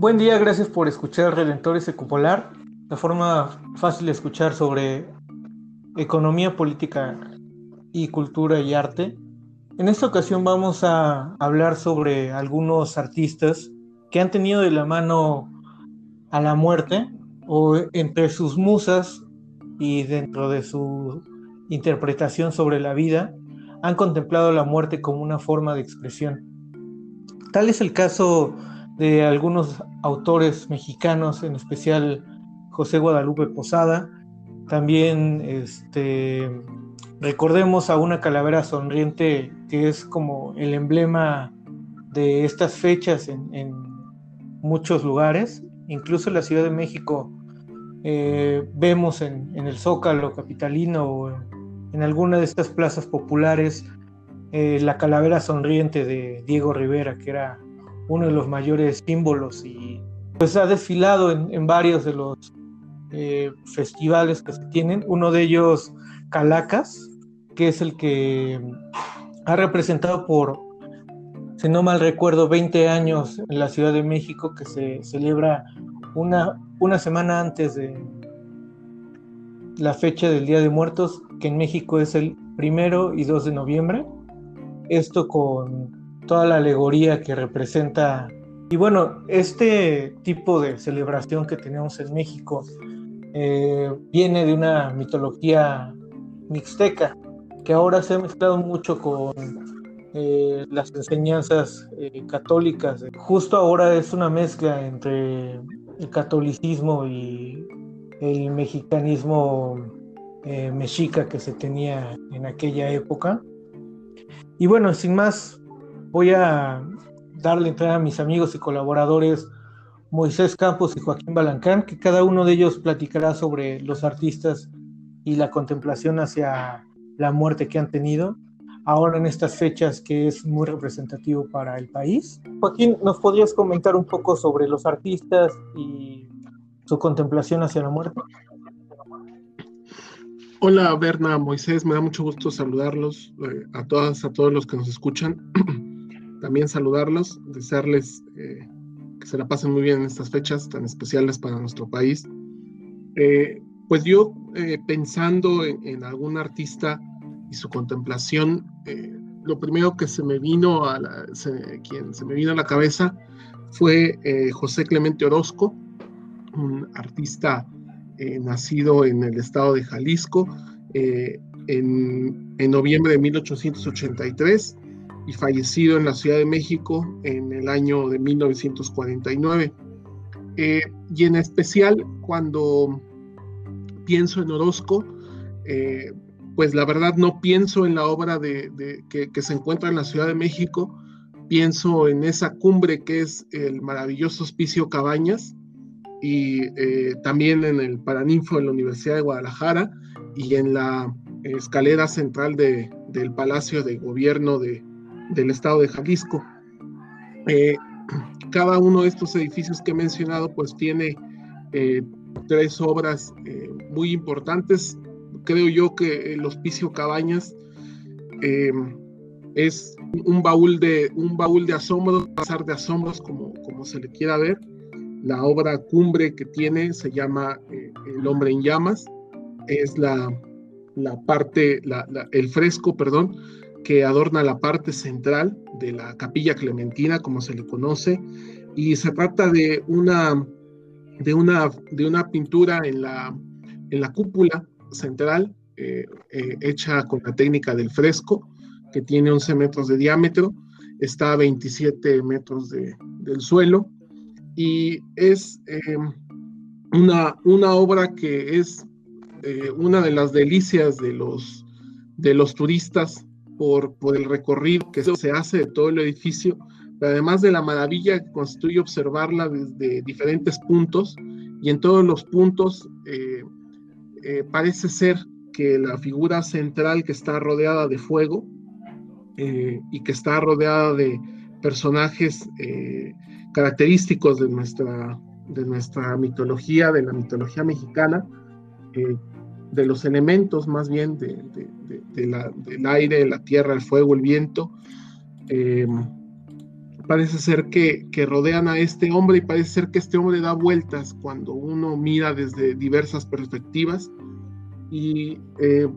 Buen día, gracias por escuchar Redentores Ecupolar, la forma fácil de escuchar sobre economía, política y cultura y arte. En esta ocasión vamos a hablar sobre algunos artistas que han tenido de la mano a la muerte o entre sus musas y dentro de su interpretación sobre la vida, han contemplado la muerte como una forma de expresión. Tal es el caso de algunos autores mexicanos, en especial José Guadalupe Posada. También este, recordemos a una calavera sonriente que es como el emblema de estas fechas en, muchos lugares, incluso en la Ciudad de México. Eh, vemos en, el Zócalo capitalino o en, alguna de estas plazas populares eh, la calavera sonriente de Diego Rivera, que era uno de los mayores símbolos y pues ha desfilado en, varios de los eh, festivales que se tienen. Uno de ellos, Calacas, que es el que ha representado por, si no mal recuerdo, 20 años en la Ciudad de México, que se celebra una, una semana antes de la fecha del Día de Muertos, que en México es el primero y 2 de noviembre. Esto con toda la alegoría que representa. Y bueno, este tipo de celebración que tenemos en México eh, viene de una mitología mixteca, que ahora se ha mezclado mucho con eh, las enseñanzas eh, católicas. Justo ahora es una mezcla entre el catolicismo y el mexicanismo mexica que se tenía en aquella época. Y bueno, sin más, voy a darle entrada a mis amigos y colaboradores Moisés Campos y Joaquín Balancán, que cada uno de ellos platicará sobre los artistas y la contemplación hacia la muerte que han tenido ahora en estas fechas que es muy representativo para el país. Joaquín, ¿nos podrías comentar un poco sobre los artistas y su contemplación hacia la muerte? Hola Berna, Moisés, me da mucho gusto saludarlos eh, a todas, a todos los que nos escuchan. también saludarlos, desearles eh, que se la pasen muy bien en estas fechas tan especiales para nuestro país. Eh, pues yo eh, pensando en, algún artista y su contemplación, lo primero que se me vino a la, quien se me vino a la cabeza fue José Clemente Orozco, un artista nacido en el estado de Jalisco en, en noviembre de 1883 y fallecido en la Ciudad de México en el año de 1949. Eh, y en especial cuando pienso en Orozco, eh, pues la verdad no pienso en la obra de, que, se encuentra en la Ciudad de México, pienso en esa cumbre que es el maravilloso Hospicio Cabañas y eh, también en el Paraninfo de la Universidad de Guadalajara y en la escalera central de, del Palacio de Gobierno de, del estado de Jalisco. Eh, cada uno de estos edificios que he mencionado pues tiene eh, tres obras eh, muy importantes. Creo yo que el Hospicio Cabañas es un baúl de un baúl de asombros, pasar de asombros como, como se le quiera ver. La obra cumbre que tiene se llama El hombre en llamas. Es la, la parte, el fresco, perdón, que adorna la parte central de la capilla clementina, como se le conoce, y se trata de una, de una, de una pintura en la, en la cúpula central, eh, eh, hecha con la técnica del fresco, que tiene 11 metros de diámetro, está a 27 metros de, del suelo, y es eh, una, una obra que es una de las delicias de los, de los turistas por, el recorrido que se hace de todo el edificio, pero además de la maravilla que constituye observarla desde diferentes puntos, y en todos los puntos eh, eh, parece ser que la figura central que está rodeada de fuego eh, y que está rodeada de personajes característicos de nuestra, de nuestra mitología, de la mitología mexicana, de los elementos más bien de, del aire, la tierra, el fuego, el viento, em, parece ser que, rodean a este hombre y parece ser que este hombre da vueltas cuando uno mira desde diversas perspectivas. Y eh,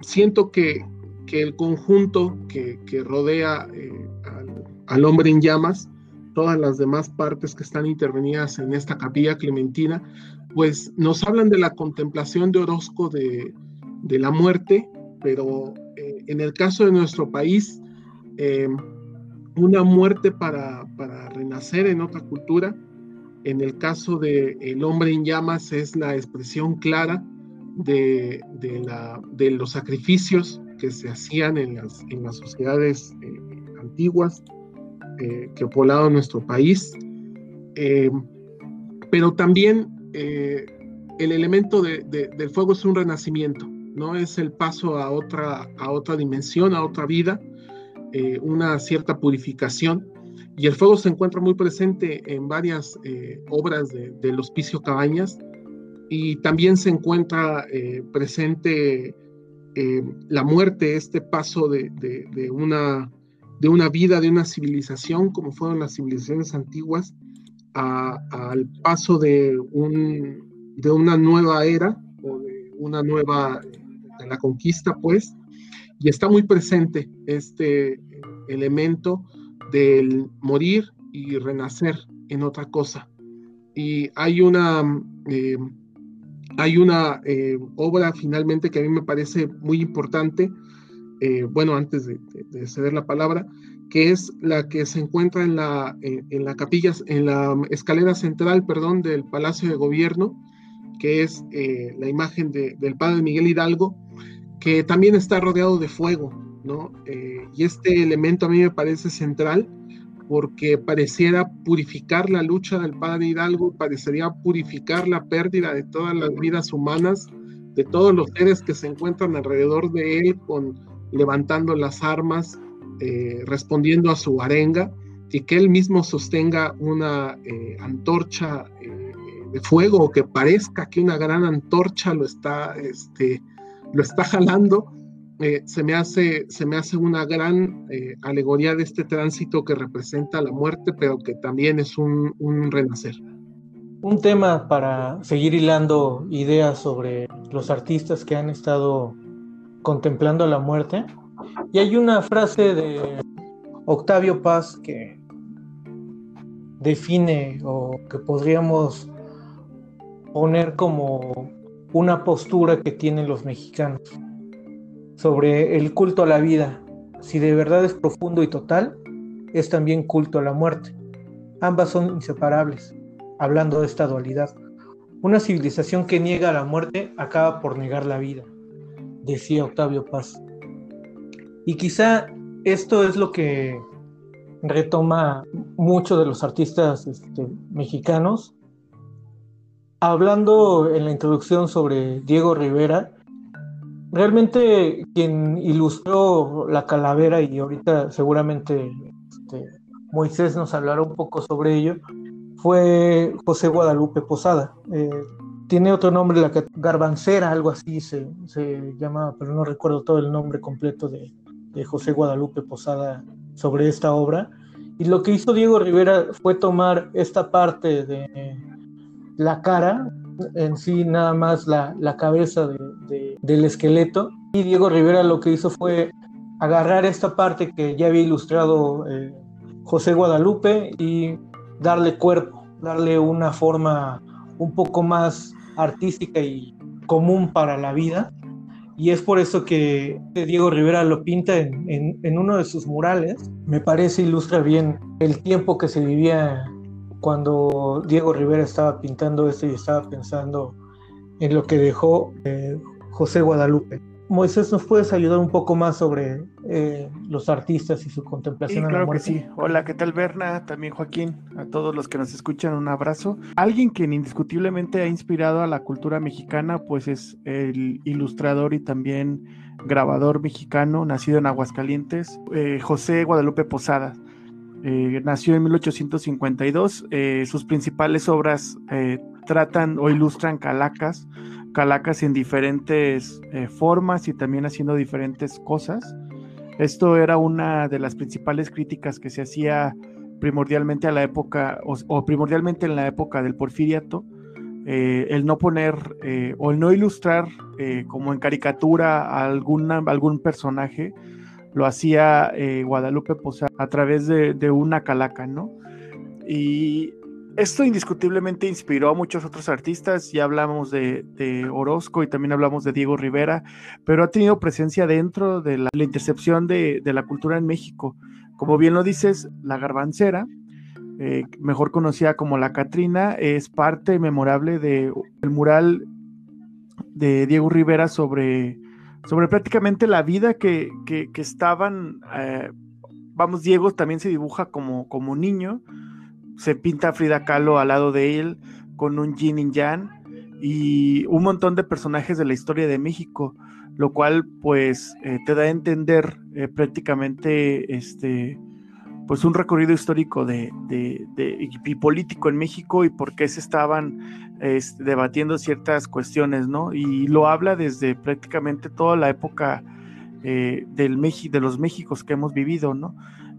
siento que, el conjunto que, rodea eh, al, hombre en llamas, todas las demás partes que están intervenidas en esta capilla clementina, pues nos hablan de la contemplación de Orozco de, la muerte, pero eh, en el caso de nuestro país, una muerte para, renacer en otra cultura. En el caso de El hombre en llamas es la expresión clara de, de, los sacrificios que se hacían en las, en las sociedades eh, antiguas eh, que poblaban nuestro país. Eh, pero también el elemento del fuego es un renacimiento, ¿no? Es el paso a otra, dimensión, a otra vida, una cierta purificación. Y el fuego se encuentra muy presente en varias obras del Hospicio Cabañas, y también se encuentra eh, presente eh, la muerte, este paso de, de una vida, de una civilización, como fueron las civilizaciones antiguas, al paso de, un, de una nueva era o de una nueva, de la conquista, pues, y está muy presente este elemento del morir y renacer en otra cosa. Y hay una... Eh, hay una eh, obra finalmente que a mí me parece muy importante, eh, bueno, antes de, ceder la palabra, que es la que se encuentra en la, en, la capilla, en la escalera central, perdón, del Palacio de Gobierno, que es eh, la imagen del padre Miguel Hidalgo, que también está rodeado de fuego, ¿no? y este elemento a mí me parece central porque pareciera purificar la lucha del padre Hidalgo, parecería purificar la pérdida de todas las vidas humanas, de todos los seres que se encuentran alrededor de él, con, levantando las armas, eh, respondiendo a su arenga, y que él mismo sostenga una eh, antorcha eh, de fuego, o que parezca que una gran antorcha lo está, este, lo está jalando, se, me hace, se me hace una gran alegoría de este tránsito que representa la muerte, pero que también es un, renacer. Un tema para seguir hilando ideas sobre los artistas que han estado contemplando la muerte. Y hay una frase de Octavio Paz que define o que podríamos poner como una postura que tienen los mexicanos sobre el culto a la vida. Si de verdad es profundo y total, es también culto a la muerte. Ambas son inseparables, hablando de esta dualidad. Una civilización que niega la muerte acaba por negar la vida, decía Octavio Paz. Y quizá esto es lo que retoma muchos de los artistas este, mexicanos. Hablando en la introducción sobre Diego Rivera, realmente quien ilustró la calavera y ahorita seguramente este, Moisés nos hablará un poco sobre ello, fue José Guadalupe Posada. Eh, tiene otro nombre, la Garbancera, algo así se, se llama, pero no recuerdo todo el nombre completo de, de José Guadalupe Posada sobre esta obra. Y lo que hizo Diego Rivera fue tomar esta parte de la cara, en sí nada más la, cabeza del esqueleto. Y Diego Rivera lo que hizo fue agarrar esta parte que ya había ilustrado eh, José Guadalupe y darle cuerpo, darle una forma un poco más artística y común para la vida. Y es por eso que Diego Rivera lo pinta en, uno de sus murales. Me parece ilustra bien el tiempo que se vivía cuando Diego Rivera estaba pintando esto y estaba pensando en lo que dejó eh, José Guadalupe. Moisés, ¿nos puedes ayudar un poco más sobre eh, los artistas y su contemplación? Sí, claro que sí. Hola, ¿qué tal Berna? También Joaquín, a todos los que nos escuchan, un abrazo. Alguien que indiscutiblemente ha inspirado a la cultura mexicana, pues es el ilustrador y también grabador mexicano, nacido en Aguascalientes, eh, José Guadalupe Posada. Eh, nació en 1852. Eh, sus principales obras eh, tratan o ilustran calacas, calacas en diferentes formas y también haciendo diferentes cosas. Esto era una de las principales críticas que se hacía primordialmente a la época, o, primordialmente en la época del porfiriato, eh, el no poner eh, o el no ilustrar eh, como en caricatura a algún personaje, lo hacía Guadalupe Posada a través de, de, una calaca, ¿no? Y esto indiscutiblemente inspiró a muchos otros artistas, ya hablamos de, Orozco y también hablamos de Diego Rivera, pero ha tenido presencia dentro de la, intercepción de, la cultura en México. Como bien lo dices, la garbancera, eh, mejor conocida como la Catrina, es parte memorable del mural de Diego Rivera sobre, sobre prácticamente la vida que, estaban, eh, vamos, Diego también se dibuja como, como niño, se pinta Frida Kahlo al lado de él con un Jin y Yang y un montón de personajes de la historia de México, lo cual pues eh, te da a entender eh, prácticamente este pues un recorrido histórico de, y político en México y por qué se estaban debatiendo ciertas cuestiones, ¿no? Y lo habla desde prácticamente toda la época eh, del de los Méxicos que hemos vivido, ¿no?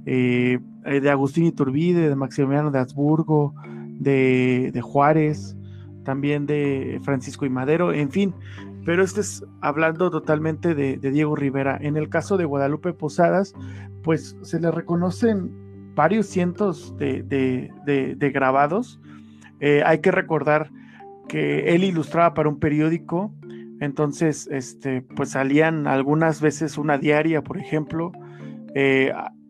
Eh, eh, de Agustín Iturbide, de Maximiliano de Habsburgo, de, Juárez, también de Francisco y Madero, en fin. Pero este es hablando totalmente de, Diego Rivera. En el caso de Guadalupe Posadas, pues se le reconocen varios cientos de, grabados. Eh, hay que recordar que él ilustraba para un periódico, entonces, este, pues salían algunas veces una diaria, por ejemplo.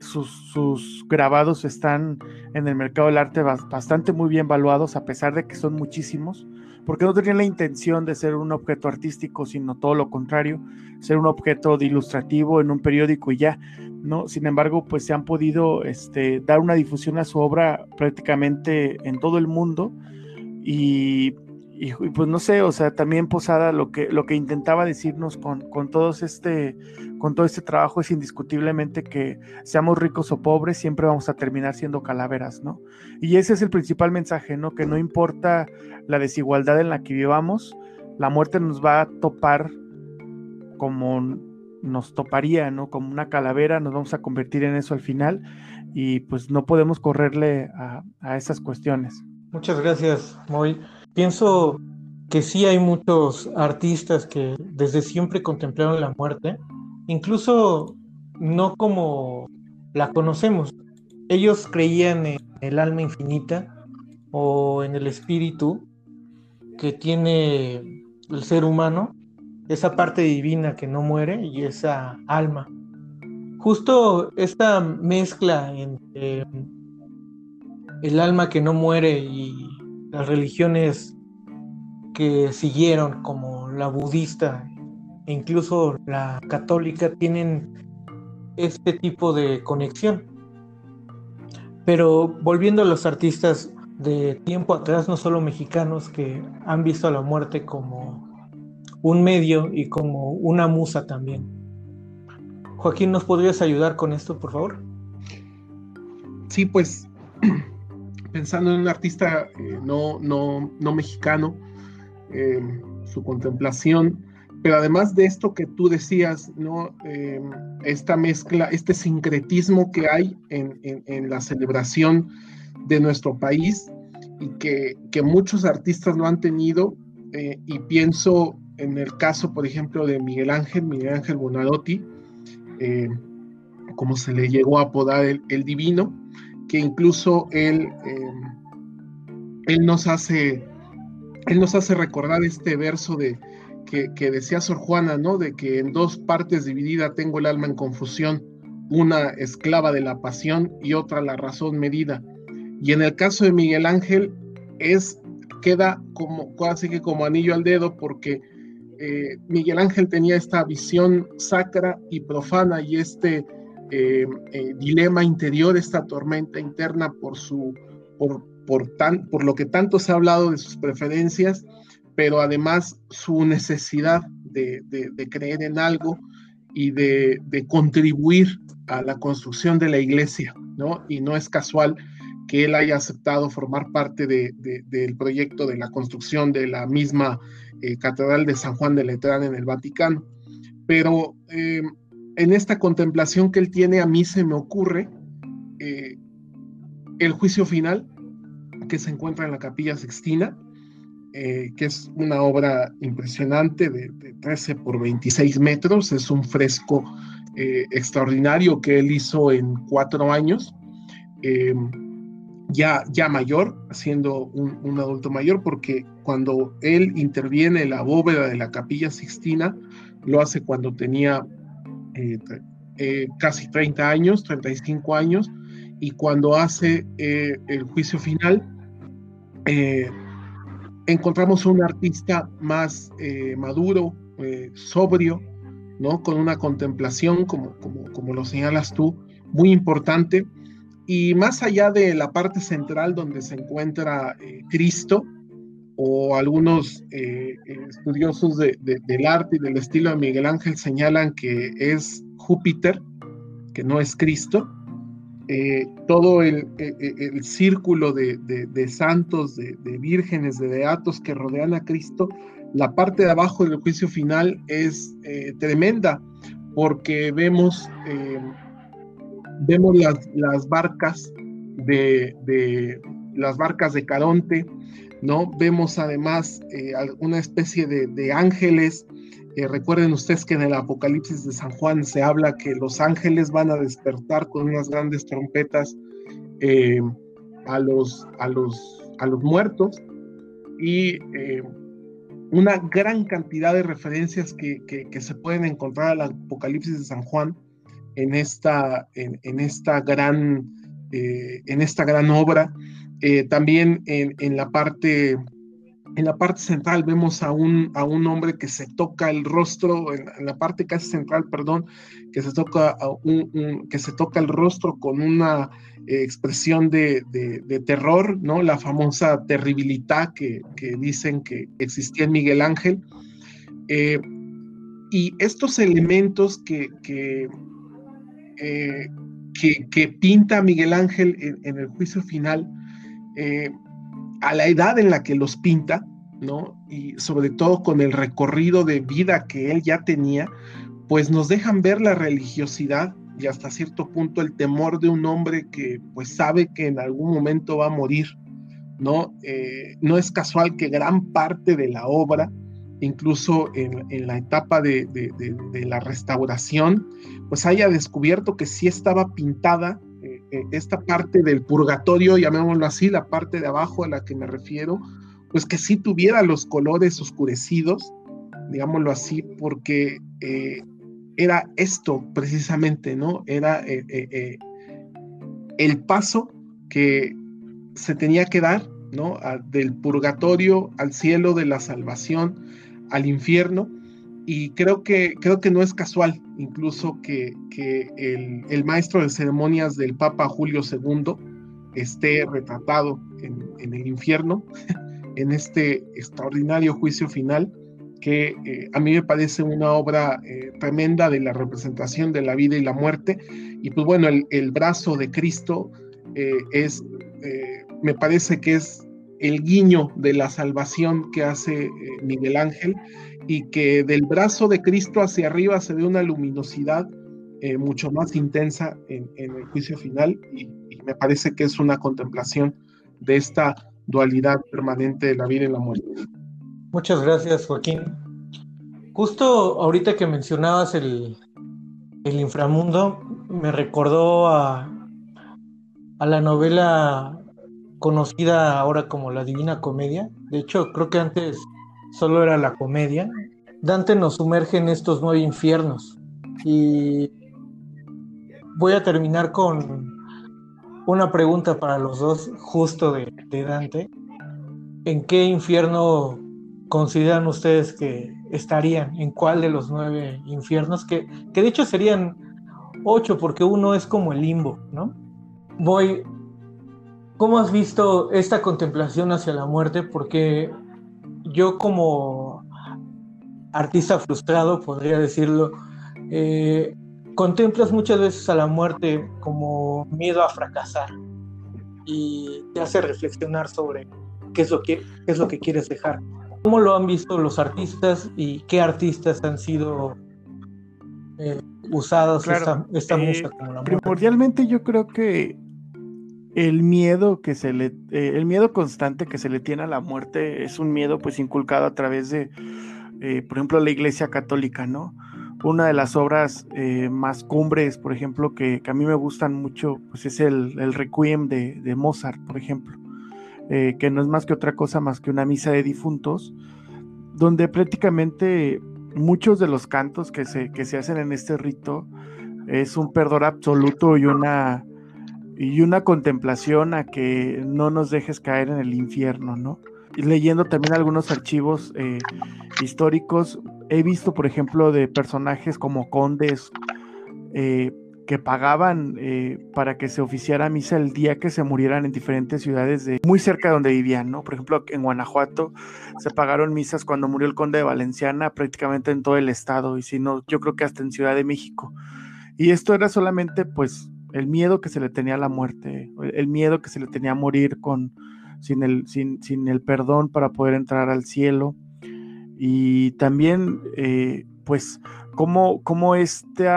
Sus, grabados están en el mercado del arte bastante muy bien valuados, a pesar de que son muchísimos, porque no tenían la intención de ser un objeto artístico, sino todo lo contrario, ser un objeto de ilustrativo en un periódico y ya, ¿no? Sin embargo, pues se han podido este, dar una difusión a su obra prácticamente en todo el mundo y pues no sé, o sea, también Posada lo que, lo que intentaba decirnos con, con, este, con todo este trabajo es indiscutiblemente que seamos ricos o pobres, siempre vamos a terminar siendo calaveras, ¿no? Y ese es el principal mensaje, ¿no? Que no importa la desigualdad en la que vivamos, la muerte nos va a topar como nos toparía, ¿no? Como una calavera, nos vamos a convertir en eso al final y pues no podemos correrle a, a esas cuestiones. Muchas gracias, Moy. Pienso que sí hay muchos artistas que desde siempre contemplaron la muerte, incluso no como la conocemos. Ellos creían en el alma infinita o en el espíritu que tiene el ser humano, esa parte divina que no muere y esa alma. Justo esta mezcla entre el alma que no muere y las religiones que siguieron, como la budista e incluso la católica, tienen este tipo de conexión. Pero volviendo a los artistas de tiempo atrás, no solo mexicanos, que han visto a la muerte como un medio y como una musa también. Joaquín, ¿nos podrías ayudar con esto, por favor? Sí, pues pensando en un artista eh, no, no, no, mexicano, eh, su contemplación, pero además de esto que tú decías, ¿no? Eh, esta mezcla, este sincretismo que hay en, en, la celebración de nuestro país y que, que muchos artistas lo han tenido, y pienso en el caso, por ejemplo, de Miguel Ángel, Miguel Ángel Bonarotti, como se le llegó a apodar el, el divino, que incluso él, em, él, nos hace, él nos hace recordar este verso de, que, decía Sor Juana, ¿no? De que en dos partes dividida tengo el alma en confusión, una esclava de la pasión y otra la razón medida. Y en el caso de Miguel Ángel es queda como casi que como anillo al dedo porque eh, Miguel Ángel tenía esta visión sacra y profana y este eh, eh, dilema interior, esta tormenta interna por su, por, por, tan, por lo que tanto se ha hablado de sus preferencias, pero además su necesidad de, de, creer en algo y de, de, contribuir a la construcción de la iglesia, ¿no? Y no es casual que él haya aceptado formar parte del proyecto de la construcción de la misma eh, Catedral de San Juan de Letrán en el Vaticano. Pero en esta contemplación que él tiene, a mí se me ocurre eh, el juicio final que se encuentra en la capilla sextina, eh, que es una obra impresionante de, 13 por 26 metros, es un fresco eh, extraordinario que él hizo en cuatro años, ya, ya mayor, siendo un, un, adulto mayor, porque cuando él interviene en la bóveda de la capilla sixtina, lo hace cuando tenía eh, eh, casi 30 años, 35 años, y cuando hace eh, el juicio final, encontramos un artista más maduro, sobrio, ¿no? con una contemplación, como, como, como lo señalas tú, muy importante. Y más allá de la parte central donde se encuentra Cristo, o algunos eh, estudiosos del arte y del estilo de Miguel Ángel señalan que es Júpiter, que no es Cristo. Eh, todo el, e, e, el, círculo de, de santos, de, vírgenes, de beatos que rodean a Cristo, la parte de abajo del juicio final es eh, tremenda, porque vemos, vemos las, las barcas de, las barcas de Caronte, ¿no? Vemos además eh, una especie de, ángeles. Eh, recuerden ustedes que en el Apocalipsis de San Juan se habla que los ángeles van a despertar con unas grandes trompetas eh, a, los, a, los, a los muertos y una gran cantidad de referencias que, se pueden encontrar al Apocalipsis de San Juan en esta, en esta, gran, en esta gran obra. Eh, también en, la parte, en la parte central vemos a un, a un hombre que se toca el rostro, en, la parte casi central, perdón, que se toca, un, que se toca el rostro con una eh, expresión de, terror, ¿no? La famosa terribilidad que, dicen que existía en Miguel Ángel. Eh, y estos elementos que, que, que, pinta Miguel Ángel en el juicio final, eh, a la edad en la que los pinta, ¿no? Y sobre todo con el recorrido de vida que él ya tenía, pues nos dejan ver la religiosidad y hasta cierto punto el temor de un hombre que pues sabe que en algún momento va a morir, ¿no? Eh, no es casual que gran parte de la obra, incluso en, la etapa de, la restauración, pues haya descubierto que sí estaba pintada eh, esta parte del purgatorio, llamémoslo así, la parte de abajo a la que me refiero, pues que sí tuviera los colores oscurecidos, digámoslo así, porque eh, era esto precisamente, ¿no? Era eh, el paso que se tenía que dar, ¿no? del purgatorio al cielo, de la salvación al infierno, y creo que, creo que no es casual incluso que, el, maestro de ceremonias del Papa Julio II esté retratado en, el infierno, en este extraordinario juicio final, que eh, a mí me parece una obra eh, tremenda de la representación de la vida y la muerte. Y pues bueno, el, brazo de Cristo eh, es, me parece que es el guiño de la salvación que hace Miguel Ángel y que del brazo de Cristo hacia arriba se ve una luminosidad eh, mucho más intensa en, el juicio final y, me parece que es una contemplación de esta dualidad permanente de la vida y la muerte. Muchas gracias, Joaquín. Justo ahorita que mencionabas el, el inframundo, me recordó a la novela conocida ahora como La Divina Comedia. De hecho, creo que antes solo era la comedia, Dante nos sumerge en estos nueve infiernos. Y voy a terminar con una pregunta para los dos, justo de, Dante. ¿En qué infierno consideran ustedes que estarían? ¿En cuál de los nueve infiernos? Que, que de hecho serían ocho, porque uno es como el limbo, ¿no? Voy. ¿Cómo has visto esta contemplación hacia la muerte? Porque yo como artista frustrado, podría decirlo, eh, contemplas muchas veces a la muerte como miedo a fracasar y te hace reflexionar sobre qué es lo que, es lo que quieres dejar. ¿Cómo lo han visto los artistas y qué artistas han sido eh, usadas esta, esta eh, musa como la muerte. Primordialmente yo creo que el miedo que se le, eh, el miedo constante que se le tiene a la muerte es un miedo pues inculcado a través de, eh, por ejemplo, la Iglesia Católica, ¿no? Una de las obras eh, más cumbres, por ejemplo, que, que, a mí me gustan mucho, pues es el, el Requiem de, de, Mozart, por ejemplo, que no es más que otra cosa más que una misa de difuntos, donde prácticamente muchos de los cantos que se, que se hacen en este rito es un perdón absoluto y una y una contemplación a que no nos dejes caer en el infierno, ¿no? Y leyendo también algunos archivos eh, históricos, he visto, por ejemplo, de personajes como condes eh, que pagaban eh, para que se oficiara misa el día que se murieran en diferentes ciudades de, muy cerca de donde vivían, ¿no? Por ejemplo, en Guanajuato se pagaron misas cuando murió el conde de Valenciana prácticamente en todo el estado, y si no, yo creo que hasta en Ciudad de México. Y esto era solamente, pues, el miedo que se le tenía a la muerte, el miedo que se le tenía a morir con, sin, el, sin, sin el perdón para poder entrar al cielo. Y también, eh, pues, cómo, cómo este,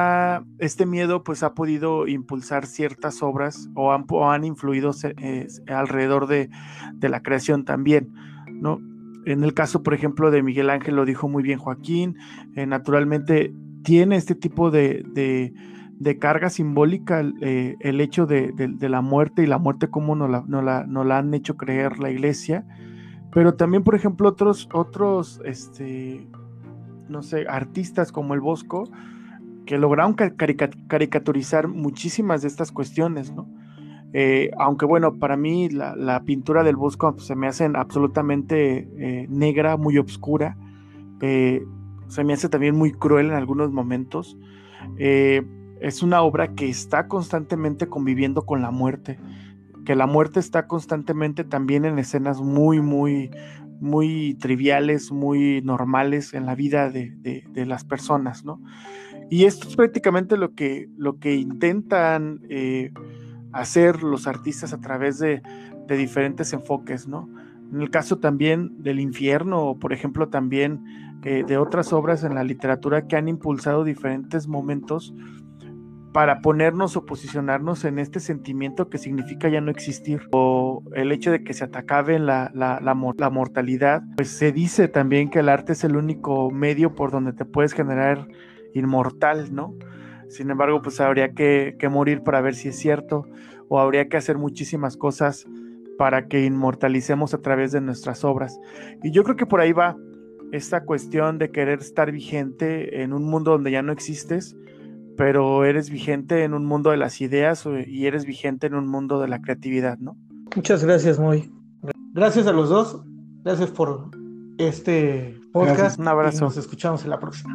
este, miedo pues, ha podido impulsar ciertas obras o han, han influido eh, alrededor de, de, la creación también, ¿no? En el caso, por ejemplo, de Miguel Ángel, lo dijo muy bien Joaquín, eh, naturalmente tiene este tipo de de carga simbólica eh, el hecho de, la muerte y la muerte como nos la, la, la, han hecho creer la iglesia, pero también, por ejemplo, otros, otros, este, no sé, artistas como el Bosco, que lograron caricaturizar muchísimas de estas cuestiones, ¿no? Eh, aunque bueno, para mí la, pintura del Bosco pues, se me hace absolutamente eh, negra, muy oscura, se me hace también muy cruel en algunos momentos es una obra que está constantemente conviviendo con la muerte, que la muerte está constantemente también en escenas muy, muy, muy triviales, muy normales en la vida de, las personas, ¿no? Y esto es prácticamente lo que, lo que intentan eh, hacer los artistas a través de, diferentes enfoques, ¿no? En el caso también del infierno, o por ejemplo también eh, de otras obras en la literatura que han impulsado diferentes momentos para ponernos o posicionarnos en este sentimiento que significa ya no existir o el hecho de que se atacabe la, la, la, mortalidad, pues se dice también que el arte es el único medio por donde te puedes generar inmortal, ¿no? Sin embargo, pues habría que, que morir para ver si es cierto o habría que hacer muchísimas cosas para que inmortalicemos a través de nuestras obras. Y yo creo que por ahí va esta cuestión de querer estar vigente en un mundo donde ya no existes pero eres vigente en un mundo de las ideas y eres vigente en un mundo de la creatividad, ¿no? Muchas gracias, Moy. Gracias a los dos. Gracias por este podcast. Un abrazo. nos escuchamos en la próxima.